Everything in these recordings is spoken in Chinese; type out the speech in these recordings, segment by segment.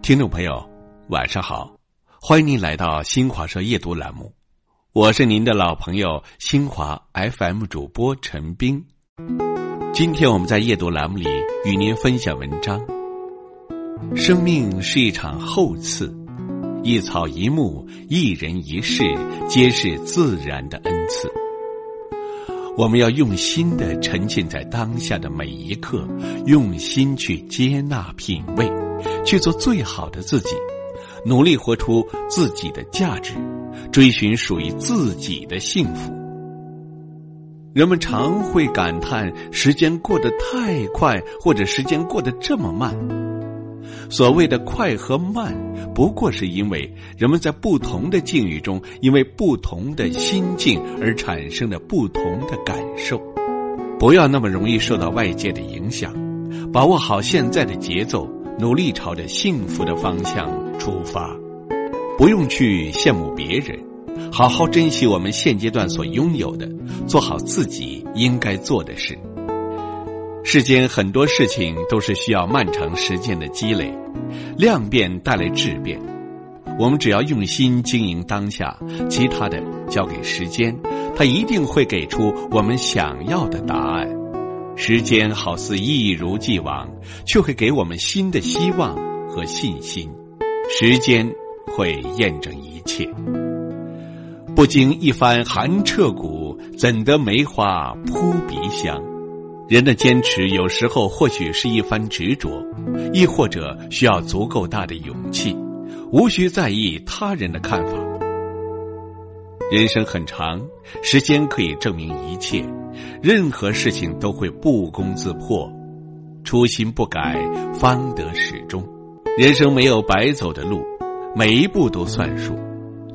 听众朋友，晚上好，欢迎您来到新华社夜读栏目，我是您的老朋友新华 FM 主播陈斌。今天我们在夜读栏目里与您分享文章：生命是一场厚赐，一草一木、一人一事，皆是自然的恩赐。我们要用心的沉浸在当下的每一刻，用心去接纳、品味。去做最好的自己，努力活出自己的价值，追寻属于自己的幸福。人们常会感叹时间过得太快，或者时间过得这么慢。所谓的快和慢，不过是因为人们在不同的境遇中，因为不同的心境而产生的不同的感受。不要那么容易受到外界的影响，把握好现在的节奏。努力朝着幸福的方向出发，不用去羡慕别人，好好珍惜我们现阶段所拥有的，做好自己应该做的事。世间很多事情都是需要漫长时间的积累，量变带来质变。我们只要用心经营当下，其他的交给时间，它一定会给出我们想要的答案。时间好似一如既往，却会给我们新的希望和信心。时间会验证一切。不经一番寒彻骨，怎得梅花扑鼻香？人的坚持有时候或许是一番执着，亦或者需要足够大的勇气。无需在意他人的看法。人生很长，时间可以证明一切。任何事情都会不攻自破，初心不改，方得始终。人生没有白走的路，每一步都算数。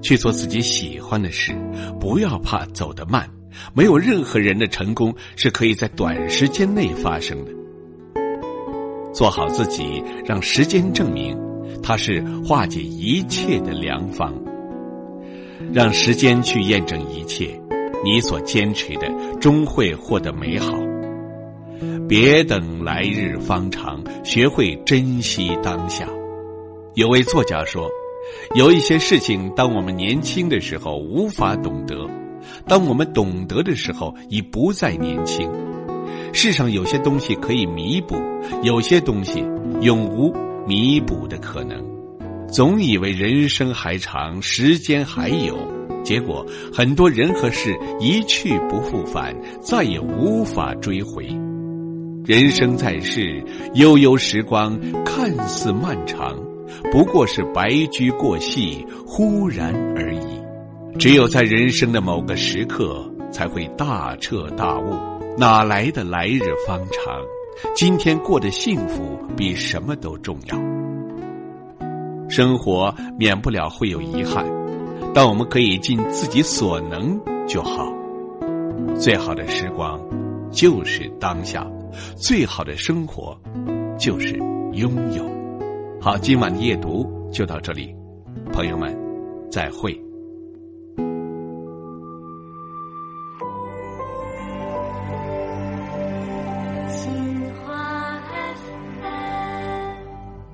去做自己喜欢的事，不要怕走得慢。没有任何人的成功是可以在短时间内发生的。做好自己，让时间证明，它是化解一切的良方。让时间去验证一切。你所坚持的终会获得美好，别等来日方长，学会珍惜当下。有位作家说：“有一些事情，当我们年轻的时候无法懂得，当我们懂得的时候，已不再年轻。世上有些东西可以弥补，有些东西永无弥补的可能。总以为人生还长，时间还有。”结果，很多人和事一去不复返，再也无法追回。人生在世，悠悠时光看似漫长，不过是白驹过隙，忽然而已。只有在人生的某个时刻，才会大彻大悟，哪来的来日方长？今天过得幸福，比什么都重要。生活免不了会有遗憾。但我们可以尽自己所能就好。最好的时光就是当下，最好的生活就是拥有。好，今晚的夜读就到这里，朋友们，再会。